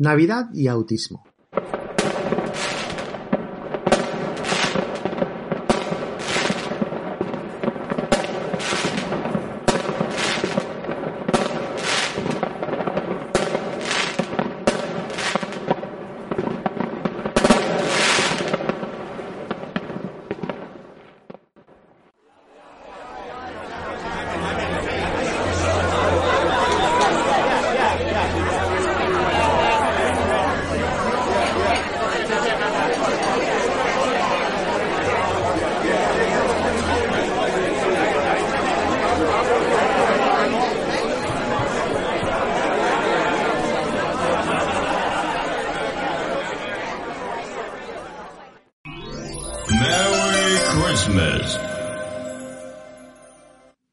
Navidad y autismo.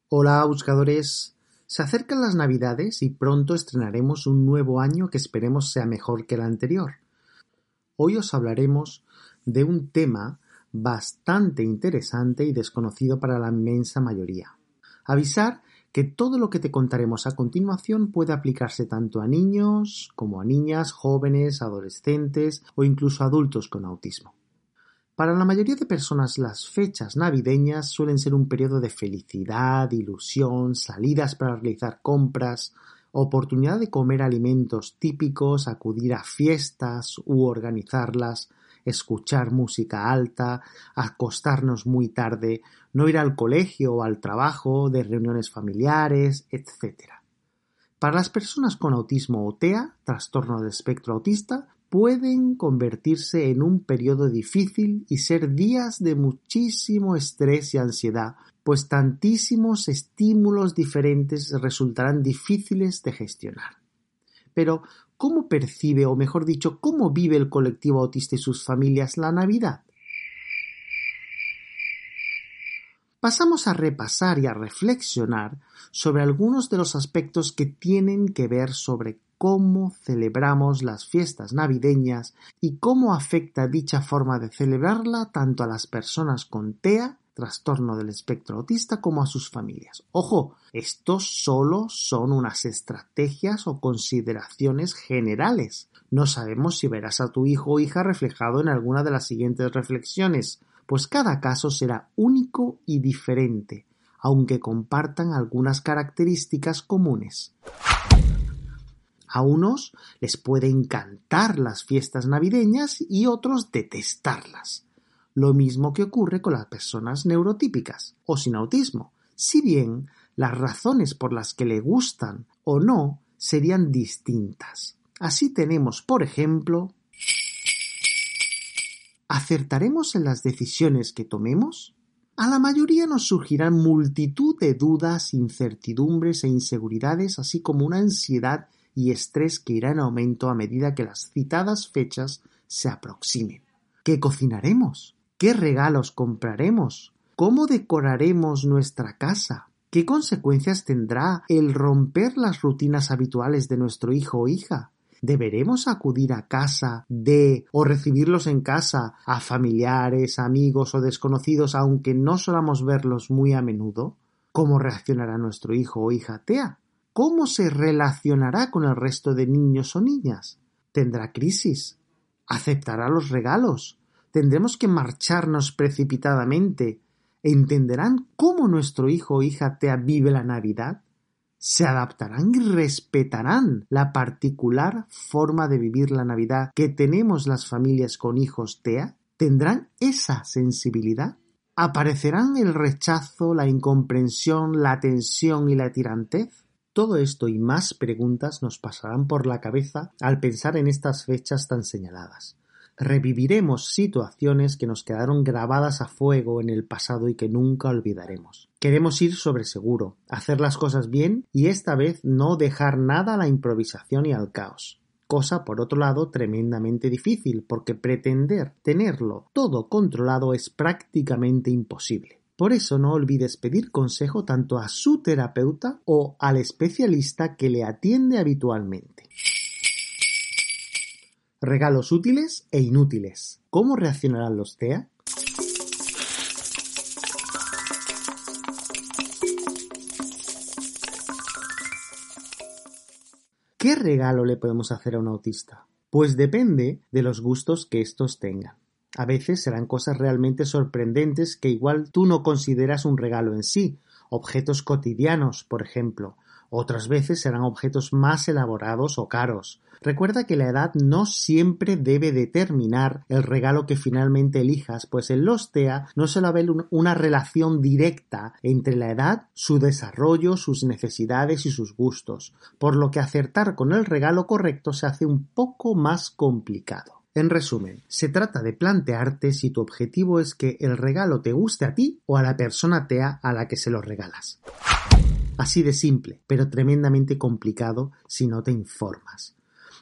Hola buscadores, se acercan las navidades y pronto estrenaremos un nuevo año que esperemos sea mejor que el anterior. Hoy os hablaremos de un tema bastante interesante y desconocido para la inmensa mayoría. Avisar que todo lo que te contaremos a continuación puede aplicarse tanto a niños como a niñas, jóvenes, adolescentes o incluso adultos con autismo. Para la mayoría de personas las fechas navideñas suelen ser un periodo de felicidad, ilusión, salidas para realizar compras, oportunidad de comer alimentos típicos, acudir a fiestas u organizarlas, escuchar música alta, acostarnos muy tarde, no ir al colegio o al trabajo, de reuniones familiares, etc. Para las personas con autismo o TEA, trastorno de espectro autista, pueden convertirse en un periodo difícil y ser días de muchísimo estrés y ansiedad, pues tantísimos estímulos diferentes resultarán difíciles de gestionar. Pero, ¿cómo percibe, o mejor dicho, cómo vive el colectivo autista y sus familias la Navidad? Pasamos a repasar y a reflexionar sobre algunos de los aspectos que tienen que ver sobre cómo celebramos las fiestas navideñas y cómo afecta dicha forma de celebrarla tanto a las personas con TEA, trastorno del espectro autista, como a sus familias. Ojo, estos solo son unas estrategias o consideraciones generales. No sabemos si verás a tu hijo o hija reflejado en alguna de las siguientes reflexiones, pues cada caso será único y diferente, aunque compartan algunas características comunes. A unos les puede encantar las fiestas navideñas y otros detestarlas. Lo mismo que ocurre con las personas neurotípicas o sin autismo, si bien las razones por las que le gustan o no serían distintas. Así tenemos, por ejemplo, ¿acertaremos en las decisiones que tomemos? A la mayoría nos surgirán multitud de dudas, incertidumbres e inseguridades, así como una ansiedad y estrés que irá en aumento a medida que las citadas fechas se aproximen. ¿Qué cocinaremos? ¿Qué regalos compraremos? ¿Cómo decoraremos nuestra casa? ¿Qué consecuencias tendrá el romper las rutinas habituales de nuestro hijo o hija? ¿Deberemos acudir a casa de o recibirlos en casa a familiares, amigos o desconocidos aunque no solamos verlos muy a menudo? ¿Cómo reaccionará nuestro hijo o hija TEA? ¿Cómo se relacionará con el resto de niños o niñas? ¿Tendrá crisis? ¿Aceptará los regalos? ¿Tendremos que marcharnos precipitadamente? ¿Entenderán cómo nuestro hijo o hija TEA vive la Navidad? ¿Se adaptarán y respetarán la particular forma de vivir la Navidad que tenemos las familias con hijos TEA? ¿Tendrán esa sensibilidad? ¿Aparecerán el rechazo, la incomprensión, la tensión y la tirantez? Todo esto y más preguntas nos pasarán por la cabeza al pensar en estas fechas tan señaladas. Reviviremos situaciones que nos quedaron grabadas a fuego en el pasado y que nunca olvidaremos. Queremos ir sobre seguro, hacer las cosas bien y esta vez no dejar nada a la improvisación y al caos cosa por otro lado tremendamente difícil porque pretender tenerlo todo controlado es prácticamente imposible. Por eso no olvides pedir consejo tanto a su terapeuta o al especialista que le atiende habitualmente. Regalos útiles e inútiles. ¿Cómo reaccionarán los TEA? ¿Qué regalo le podemos hacer a un autista? Pues depende de los gustos que estos tengan. A veces serán cosas realmente sorprendentes que igual tú no consideras un regalo en sí, objetos cotidianos, por ejemplo. Otras veces serán objetos más elaborados o caros. Recuerda que la edad no siempre debe determinar el regalo que finalmente elijas, pues en los TEA no se ve una relación directa entre la edad, su desarrollo, sus necesidades y sus gustos, por lo que acertar con el regalo correcto se hace un poco más complicado. En resumen, se trata de plantearte si tu objetivo es que el regalo te guste a ti o a la persona tea a la que se lo regalas. Así de simple, pero tremendamente complicado si no te informas.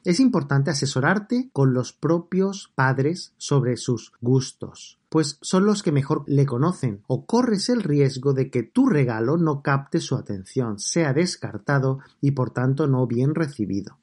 Es importante asesorarte con los propios padres sobre sus gustos, pues son los que mejor le conocen, o corres el riesgo de que tu regalo no capte su atención, sea descartado y por tanto no bien recibido.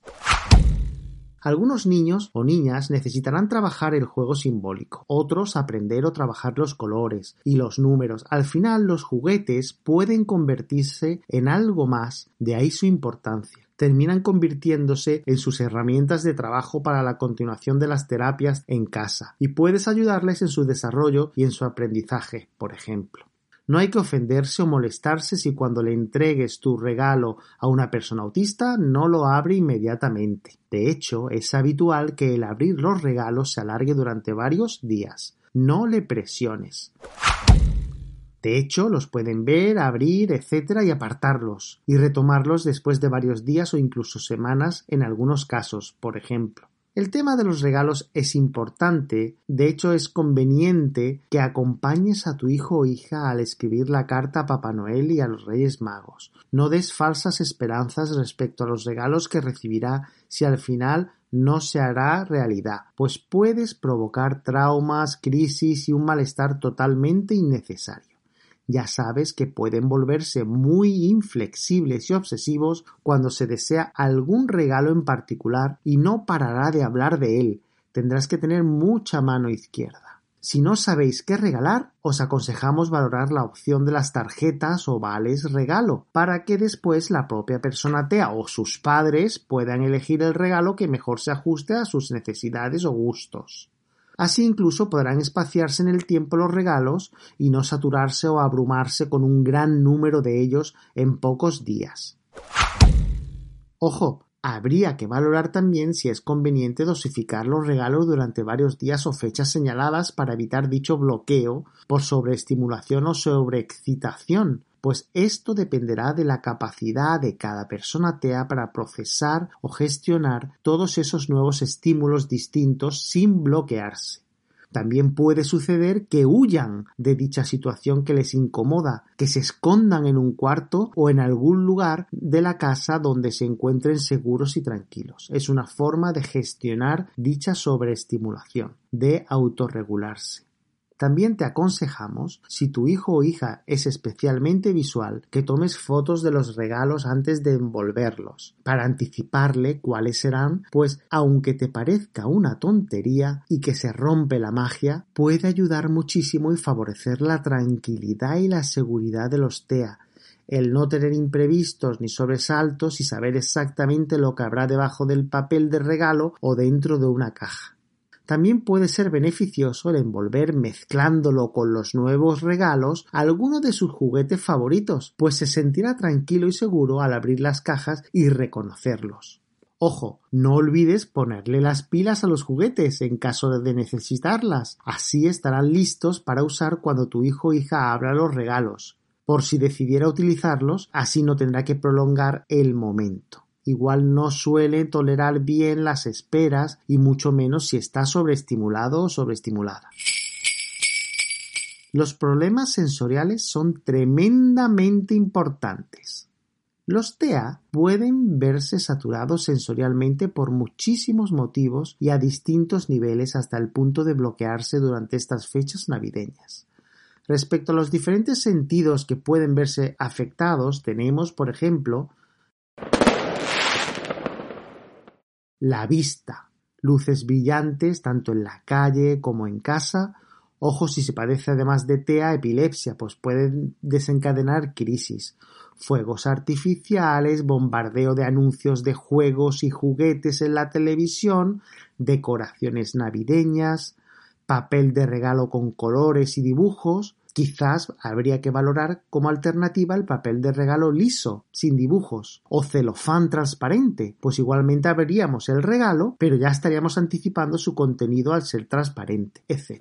Algunos niños o niñas necesitarán trabajar el juego simbólico, otros aprender o trabajar los colores y los números. Al final los juguetes pueden convertirse en algo más, de ahí su importancia terminan convirtiéndose en sus herramientas de trabajo para la continuación de las terapias en casa y puedes ayudarles en su desarrollo y en su aprendizaje, por ejemplo. No hay que ofenderse o molestarse si cuando le entregues tu regalo a una persona autista no lo abre inmediatamente. De hecho, es habitual que el abrir los regalos se alargue durante varios días. No le presiones. De hecho, los pueden ver, abrir, etcétera, y apartarlos, y retomarlos después de varios días o incluso semanas en algunos casos, por ejemplo. El tema de los regalos es importante, de hecho es conveniente que acompañes a tu hijo o hija al escribir la carta a Papá Noel y a los Reyes Magos. No des falsas esperanzas respecto a los regalos que recibirá si al final no se hará realidad, pues puedes provocar traumas, crisis y un malestar totalmente innecesario ya sabes que pueden volverse muy inflexibles y obsesivos cuando se desea algún regalo en particular y no parará de hablar de él. Tendrás que tener mucha mano izquierda. Si no sabéis qué regalar, os aconsejamos valorar la opción de las tarjetas o vales regalo, para que después la propia persona TEA o sus padres puedan elegir el regalo que mejor se ajuste a sus necesidades o gustos. Así incluso podrán espaciarse en el tiempo los regalos y no saturarse o abrumarse con un gran número de ellos en pocos días. Ojo, habría que valorar también si es conveniente dosificar los regalos durante varios días o fechas señaladas para evitar dicho bloqueo por sobreestimulación o sobreexcitación, pues esto dependerá de la capacidad de cada persona TEA para procesar o gestionar todos esos nuevos estímulos distintos sin bloquearse. También puede suceder que huyan de dicha situación que les incomoda, que se escondan en un cuarto o en algún lugar de la casa donde se encuentren seguros y tranquilos. Es una forma de gestionar dicha sobreestimulación, de autorregularse. También te aconsejamos, si tu hijo o hija es especialmente visual, que tomes fotos de los regalos antes de envolverlos, para anticiparle cuáles serán, pues aunque te parezca una tontería y que se rompe la magia, puede ayudar muchísimo y favorecer la tranquilidad y la seguridad de los TEA, el no tener imprevistos ni sobresaltos y saber exactamente lo que habrá debajo del papel de regalo o dentro de una caja. También puede ser beneficioso el envolver mezclándolo con los nuevos regalos alguno de sus juguetes favoritos, pues se sentirá tranquilo y seguro al abrir las cajas y reconocerlos. Ojo, no olvides ponerle las pilas a los juguetes en caso de necesitarlas. Así estarán listos para usar cuando tu hijo o hija abra los regalos. Por si decidiera utilizarlos, así no tendrá que prolongar el momento igual no suele tolerar bien las esperas y mucho menos si está sobreestimulado o sobreestimulada. Los problemas sensoriales son tremendamente importantes. Los TEA pueden verse saturados sensorialmente por muchísimos motivos y a distintos niveles hasta el punto de bloquearse durante estas fechas navideñas. Respecto a los diferentes sentidos que pueden verse afectados, tenemos, por ejemplo, la vista, luces brillantes tanto en la calle como en casa, ojos si se padece además de TEA, epilepsia, pues pueden desencadenar crisis, fuegos artificiales, bombardeo de anuncios de juegos y juguetes en la televisión, decoraciones navideñas, papel de regalo con colores y dibujos, Quizás habría que valorar como alternativa el papel de regalo liso, sin dibujos, o celofán transparente, pues igualmente abriríamos el regalo, pero ya estaríamos anticipando su contenido al ser transparente, etc.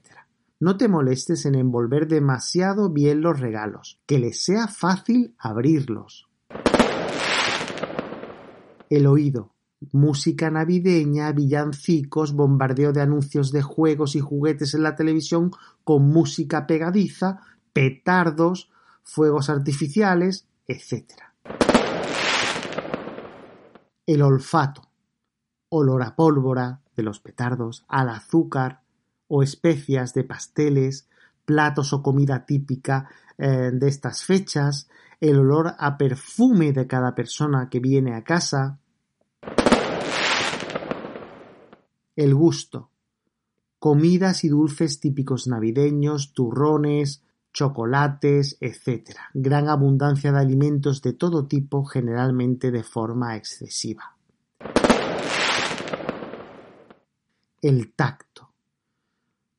No te molestes en envolver demasiado bien los regalos, que les sea fácil abrirlos. El oído. Música navideña, villancicos, bombardeo de anuncios de juegos y juguetes en la televisión con música pegadiza, petardos, fuegos artificiales, etc. El olfato. Olor a pólvora de los petardos, al azúcar o especias de pasteles, platos o comida típica eh, de estas fechas, el olor a perfume de cada persona que viene a casa, el gusto, comidas y dulces típicos navideños, turrones, chocolates, etc. Gran abundancia de alimentos de todo tipo, generalmente de forma excesiva. El tacto.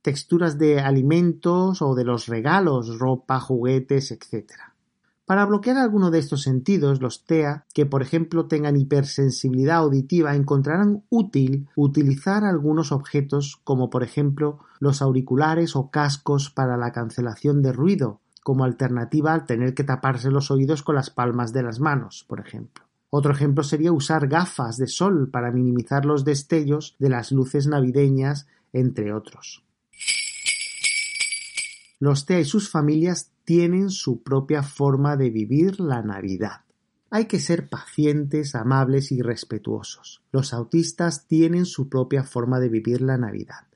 Texturas de alimentos o de los regalos, ropa, juguetes, etc. Para bloquear alguno de estos sentidos, los TEA que por ejemplo tengan hipersensibilidad auditiva encontrarán útil utilizar algunos objetos como por ejemplo los auriculares o cascos para la cancelación de ruido, como alternativa al tener que taparse los oídos con las palmas de las manos, por ejemplo. Otro ejemplo sería usar gafas de sol para minimizar los destellos de las luces navideñas, entre otros. Los TEA y sus familias tienen su propia forma de vivir la Navidad. Hay que ser pacientes, amables y respetuosos. Los autistas tienen su propia forma de vivir la Navidad.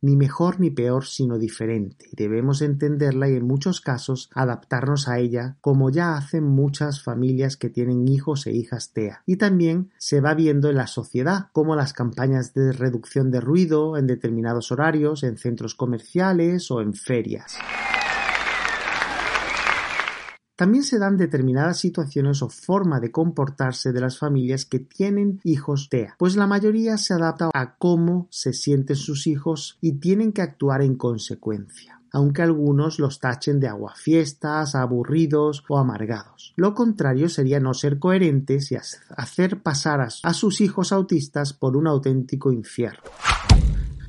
Ni mejor ni peor, sino diferente. Debemos entenderla y en muchos casos adaptarnos a ella, como ya hacen muchas familias que tienen hijos e hijas TEA. Y también se va viendo en la sociedad, como las campañas de reducción de ruido en determinados horarios, en centros comerciales o en ferias. También se dan determinadas situaciones o forma de comportarse de las familias que tienen hijos TEA, pues la mayoría se adapta a cómo se sienten sus hijos y tienen que actuar en consecuencia aunque algunos los tachen de aguafiestas, aburridos o amargados. Lo contrario sería no ser coherentes y hacer pasar a sus hijos autistas por un auténtico infierno.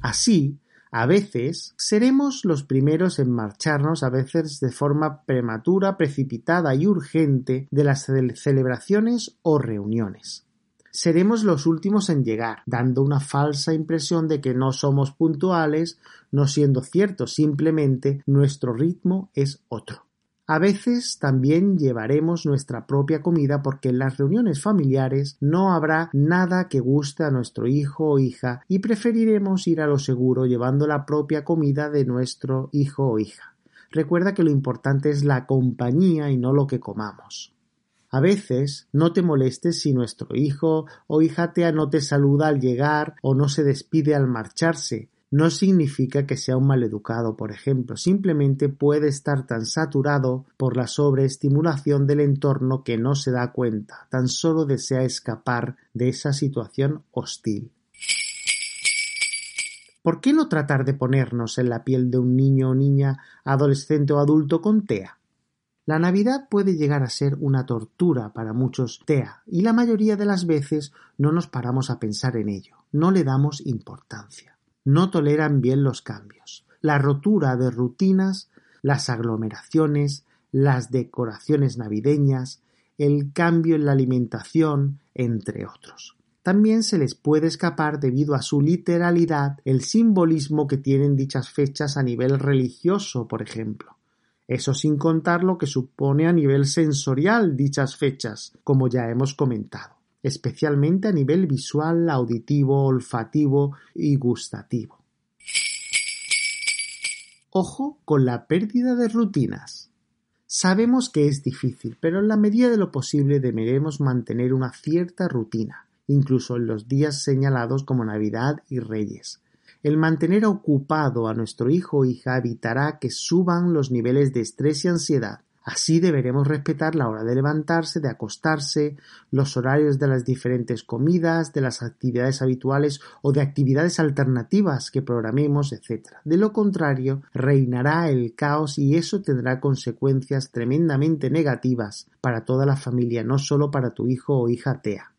Así, a veces seremos los primeros en marcharnos, a veces de forma prematura, precipitada y urgente, de las celebraciones o reuniones. Seremos los últimos en llegar, dando una falsa impresión de que no somos puntuales, no siendo cierto, simplemente nuestro ritmo es otro. A veces también llevaremos nuestra propia comida porque en las reuniones familiares no habrá nada que guste a nuestro hijo o hija y preferiremos ir a lo seguro llevando la propia comida de nuestro hijo o hija. Recuerda que lo importante es la compañía y no lo que comamos. A veces no te molestes si nuestro hijo o hija no te saluda al llegar o no se despide al marcharse no significa que sea un maleducado, por ejemplo, simplemente puede estar tan saturado por la sobreestimulación del entorno que no se da cuenta, tan solo desea escapar de esa situación hostil. ¿Por qué no tratar de ponernos en la piel de un niño o niña, adolescente o adulto con TEA? La Navidad puede llegar a ser una tortura para muchos TEA y la mayoría de las veces no nos paramos a pensar en ello, no le damos importancia no toleran bien los cambios. La rotura de rutinas, las aglomeraciones, las decoraciones navideñas, el cambio en la alimentación, entre otros. También se les puede escapar debido a su literalidad el simbolismo que tienen dichas fechas a nivel religioso, por ejemplo. Eso sin contar lo que supone a nivel sensorial dichas fechas, como ya hemos comentado especialmente a nivel visual, auditivo, olfativo y gustativo. Ojo con la pérdida de rutinas. Sabemos que es difícil, pero en la medida de lo posible deberemos mantener una cierta rutina, incluso en los días señalados como Navidad y Reyes. El mantener ocupado a nuestro hijo o hija evitará que suban los niveles de estrés y ansiedad, Así deberemos respetar la hora de levantarse, de acostarse, los horarios de las diferentes comidas, de las actividades habituales o de actividades alternativas que programemos, etc. De lo contrario, reinará el caos y eso tendrá consecuencias tremendamente negativas para toda la familia, no solo para tu hijo o hija TEA.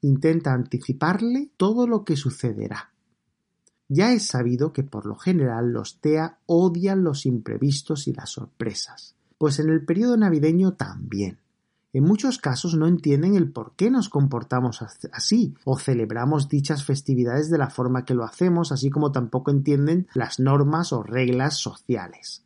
Intenta anticiparle todo lo que sucederá. Ya es sabido que por lo general los TEA odian los imprevistos y las sorpresas, pues en el periodo navideño también. En muchos casos no entienden el por qué nos comportamos así o celebramos dichas festividades de la forma que lo hacemos, así como tampoco entienden las normas o reglas sociales.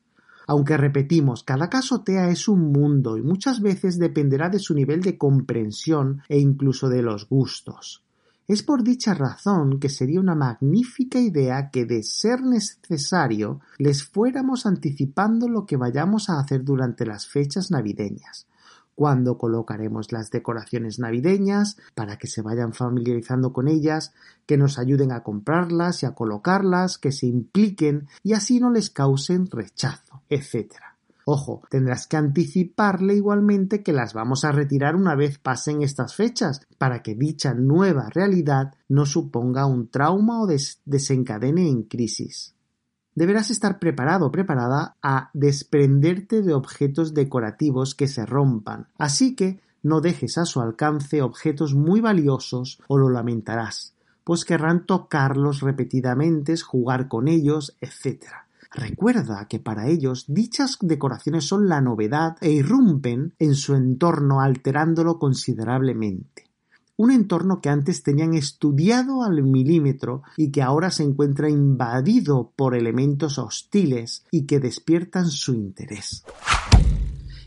Aunque repetimos, cada caso TEA es un mundo y muchas veces dependerá de su nivel de comprensión e incluso de los gustos. Es por dicha razón que sería una magnífica idea que, de ser necesario, les fuéramos anticipando lo que vayamos a hacer durante las fechas navideñas, cuándo colocaremos las decoraciones navideñas para que se vayan familiarizando con ellas, que nos ayuden a comprarlas y a colocarlas, que se impliquen y así no les causen rechazo, etc. Ojo, tendrás que anticiparle igualmente que las vamos a retirar una vez pasen estas fechas, para que dicha nueva realidad no suponga un trauma o desencadene en crisis. Deberás estar preparado o preparada a desprenderte de objetos decorativos que se rompan, así que no dejes a su alcance objetos muy valiosos o lo lamentarás, pues querrán tocarlos repetidamente, jugar con ellos, etc. Recuerda que para ellos dichas decoraciones son la novedad e irrumpen en su entorno alterándolo considerablemente. Un entorno que antes tenían estudiado al milímetro y que ahora se encuentra invadido por elementos hostiles y que despiertan su interés.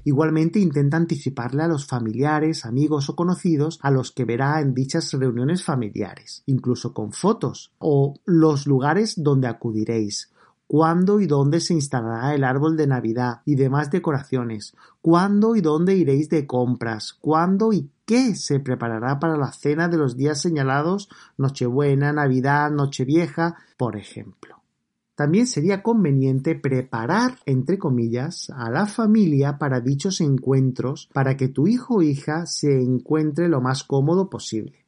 Igualmente intenta anticiparle a los familiares, amigos o conocidos a los que verá en dichas reuniones familiares, incluso con fotos, o los lugares donde acudiréis, cuándo y dónde se instalará el árbol de Navidad y demás decoraciones, cuándo y dónde iréis de compras, cuándo y qué se preparará para la cena de los días señalados Nochebuena, Navidad, Nochevieja, por ejemplo. También sería conveniente preparar, entre comillas, a la familia para dichos encuentros para que tu hijo o hija se encuentre lo más cómodo posible.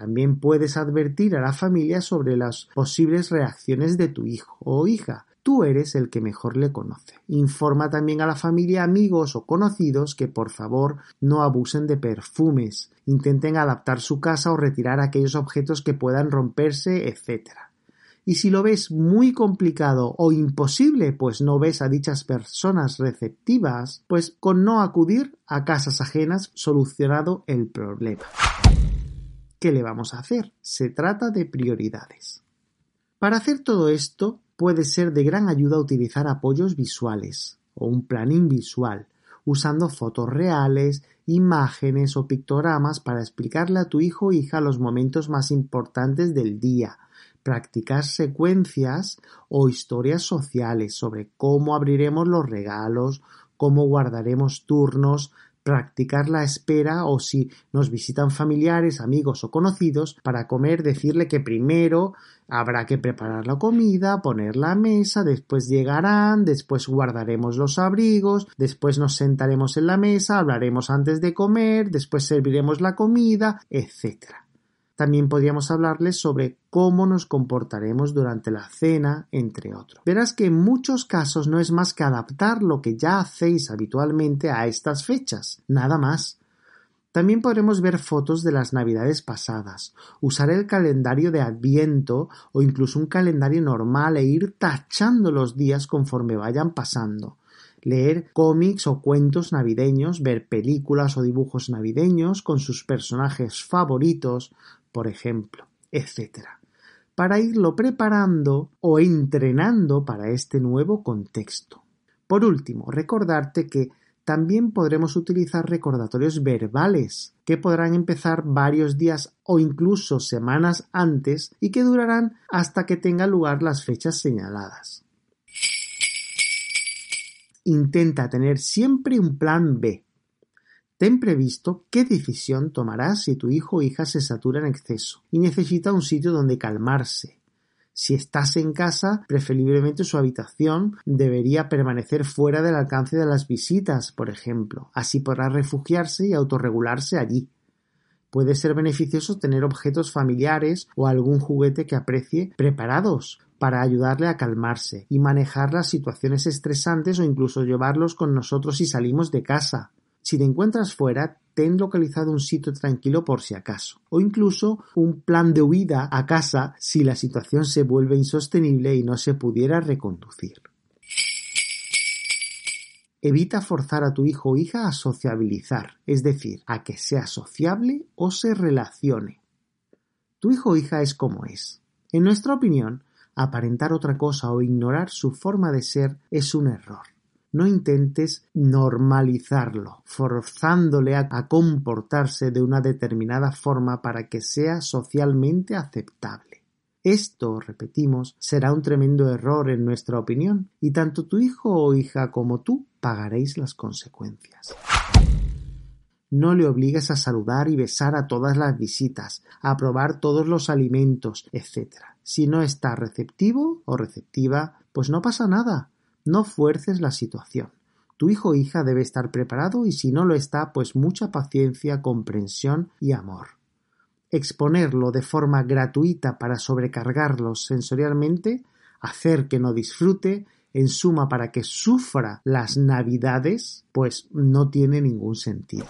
También puedes advertir a la familia sobre las posibles reacciones de tu hijo o hija. Tú eres el que mejor le conoce. Informa también a la familia, amigos o conocidos que por favor no abusen de perfumes, intenten adaptar su casa o retirar aquellos objetos que puedan romperse, etc. Y si lo ves muy complicado o imposible, pues no ves a dichas personas receptivas, pues con no acudir a casas ajenas solucionado el problema. ¿Qué le vamos a hacer? Se trata de prioridades. Para hacer todo esto, puede ser de gran ayuda utilizar apoyos visuales o un planning visual, usando fotos reales, imágenes o pictogramas para explicarle a tu hijo o hija los momentos más importantes del día, practicar secuencias o historias sociales sobre cómo abriremos los regalos, cómo guardaremos turnos, practicar la espera o si nos visitan familiares, amigos o conocidos para comer, decirle que primero habrá que preparar la comida, poner la mesa, después llegarán, después guardaremos los abrigos, después nos sentaremos en la mesa, hablaremos antes de comer, después serviremos la comida, etcétera. También podríamos hablarles sobre cómo nos comportaremos durante la cena, entre otros. Verás que en muchos casos no es más que adaptar lo que ya hacéis habitualmente a estas fechas, nada más. También podremos ver fotos de las navidades pasadas, usar el calendario de Adviento o incluso un calendario normal e ir tachando los días conforme vayan pasando leer cómics o cuentos navideños, ver películas o dibujos navideños con sus personajes favoritos, por ejemplo, etc. Para irlo preparando o entrenando para este nuevo contexto. Por último, recordarte que también podremos utilizar recordatorios verbales, que podrán empezar varios días o incluso semanas antes y que durarán hasta que tengan lugar las fechas señaladas. Intenta tener siempre un plan B, Ten previsto qué decisión tomarás si tu hijo o hija se satura en exceso y necesita un sitio donde calmarse. Si estás en casa, preferiblemente su habitación debería permanecer fuera del alcance de las visitas, por ejemplo. Así podrá refugiarse y autorregularse allí. Puede ser beneficioso tener objetos familiares o algún juguete que aprecie preparados para ayudarle a calmarse y manejar las situaciones estresantes o incluso llevarlos con nosotros si salimos de casa. Si te encuentras fuera, ten localizado un sitio tranquilo por si acaso, o incluso un plan de huida a casa si la situación se vuelve insostenible y no se pudiera reconducir. Evita forzar a tu hijo o hija a sociabilizar, es decir, a que sea sociable o se relacione. Tu hijo o hija es como es. En nuestra opinión, aparentar otra cosa o ignorar su forma de ser es un error. No intentes normalizarlo, forzándole a, comportarse de una determinada forma para que sea socialmente aceptable. Esto, repetimos, será un tremendo error en nuestra opinión, y tanto tu hijo o hija como tú pagaréis las consecuencias. No le obligues a saludar y besar a todas las visitas, a probar todos los alimentos, etc. Si no está receptivo o receptiva, pues no pasa nada. No fuerces la situación. Tu hijo o hija debe estar preparado y si no lo está, pues mucha paciencia, comprensión y amor. Exponerlo de forma gratuita para sobrecargarlo sensorialmente, hacer que no disfrute, en suma para que sufra las navidades, pues no tiene ningún sentido.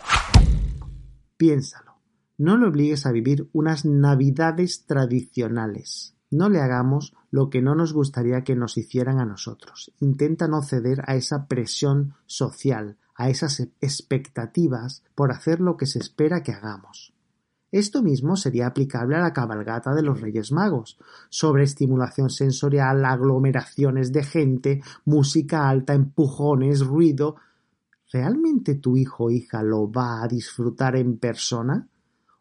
Piénsalo. No le obligues a vivir unas navidades tradicionales. No le hagamos lo que no nos gustaría que nos hicieran a nosotros. Intenta no ceder a esa presión social, a esas expectativas por hacer lo que se espera que hagamos. Esto mismo sería aplicable a la cabalgata de los Reyes Magos, sobre estimulación sensorial, aglomeraciones de gente, música alta, empujones, ruido. ¿Realmente tu hijo o hija lo va a disfrutar en persona?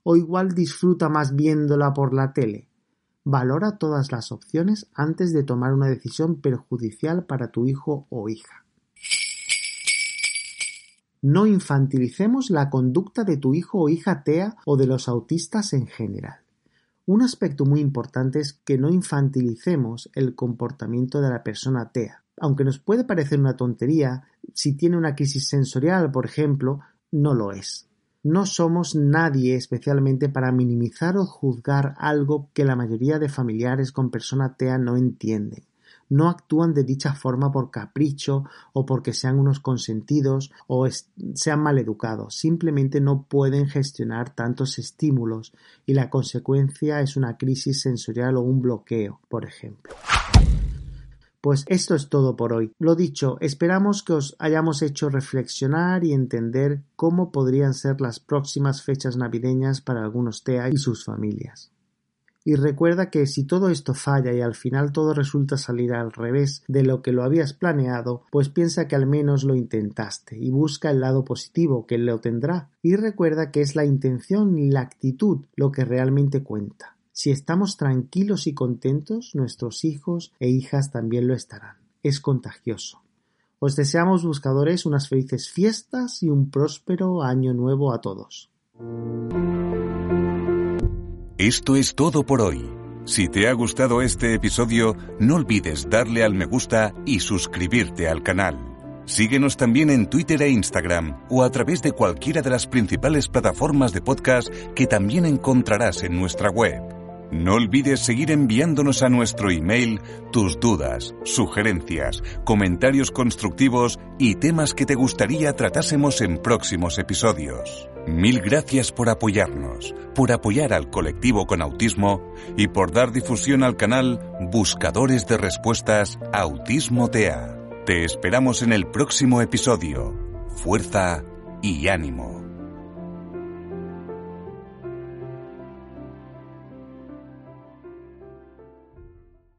¿O igual disfruta más viéndola por la tele? Valora todas las opciones antes de tomar una decisión perjudicial para tu hijo o hija. No infantilicemos la conducta de tu hijo o hija TEA o de los autistas en general. Un aspecto muy importante es que no infantilicemos el comportamiento de la persona TEA. Aunque nos puede parecer una tontería, si tiene una crisis sensorial, por ejemplo, no lo es. No somos nadie especialmente para minimizar o juzgar algo que la mayoría de familiares con persona TEA no entienden. No actúan de dicha forma por capricho o porque sean unos consentidos o sean maleducados. Simplemente no pueden gestionar tantos estímulos y la consecuencia es una crisis sensorial o un bloqueo, por ejemplo. Pues esto es todo por hoy. Lo dicho, esperamos que os hayamos hecho reflexionar y entender cómo podrían ser las próximas fechas navideñas para algunos TEA y sus familias. Y recuerda que si todo esto falla y al final todo resulta salir al revés de lo que lo habías planeado, pues piensa que al menos lo intentaste y busca el lado positivo que lo tendrá. Y recuerda que es la intención y la actitud lo que realmente cuenta. Si estamos tranquilos y contentos, nuestros hijos e hijas también lo estarán. Es contagioso. Os deseamos buscadores unas felices fiestas y un próspero año nuevo a todos. Esto es todo por hoy. Si te ha gustado este episodio, no olvides darle al me gusta y suscribirte al canal. Síguenos también en Twitter e Instagram o a través de cualquiera de las principales plataformas de podcast que también encontrarás en nuestra web. No olvides seguir enviándonos a nuestro email tus dudas, sugerencias, comentarios constructivos y temas que te gustaría tratásemos en próximos episodios. Mil gracias por apoyarnos, por apoyar al colectivo con autismo y por dar difusión al canal Buscadores de Respuestas Autismo TEA. Te esperamos en el próximo episodio. Fuerza y ánimo.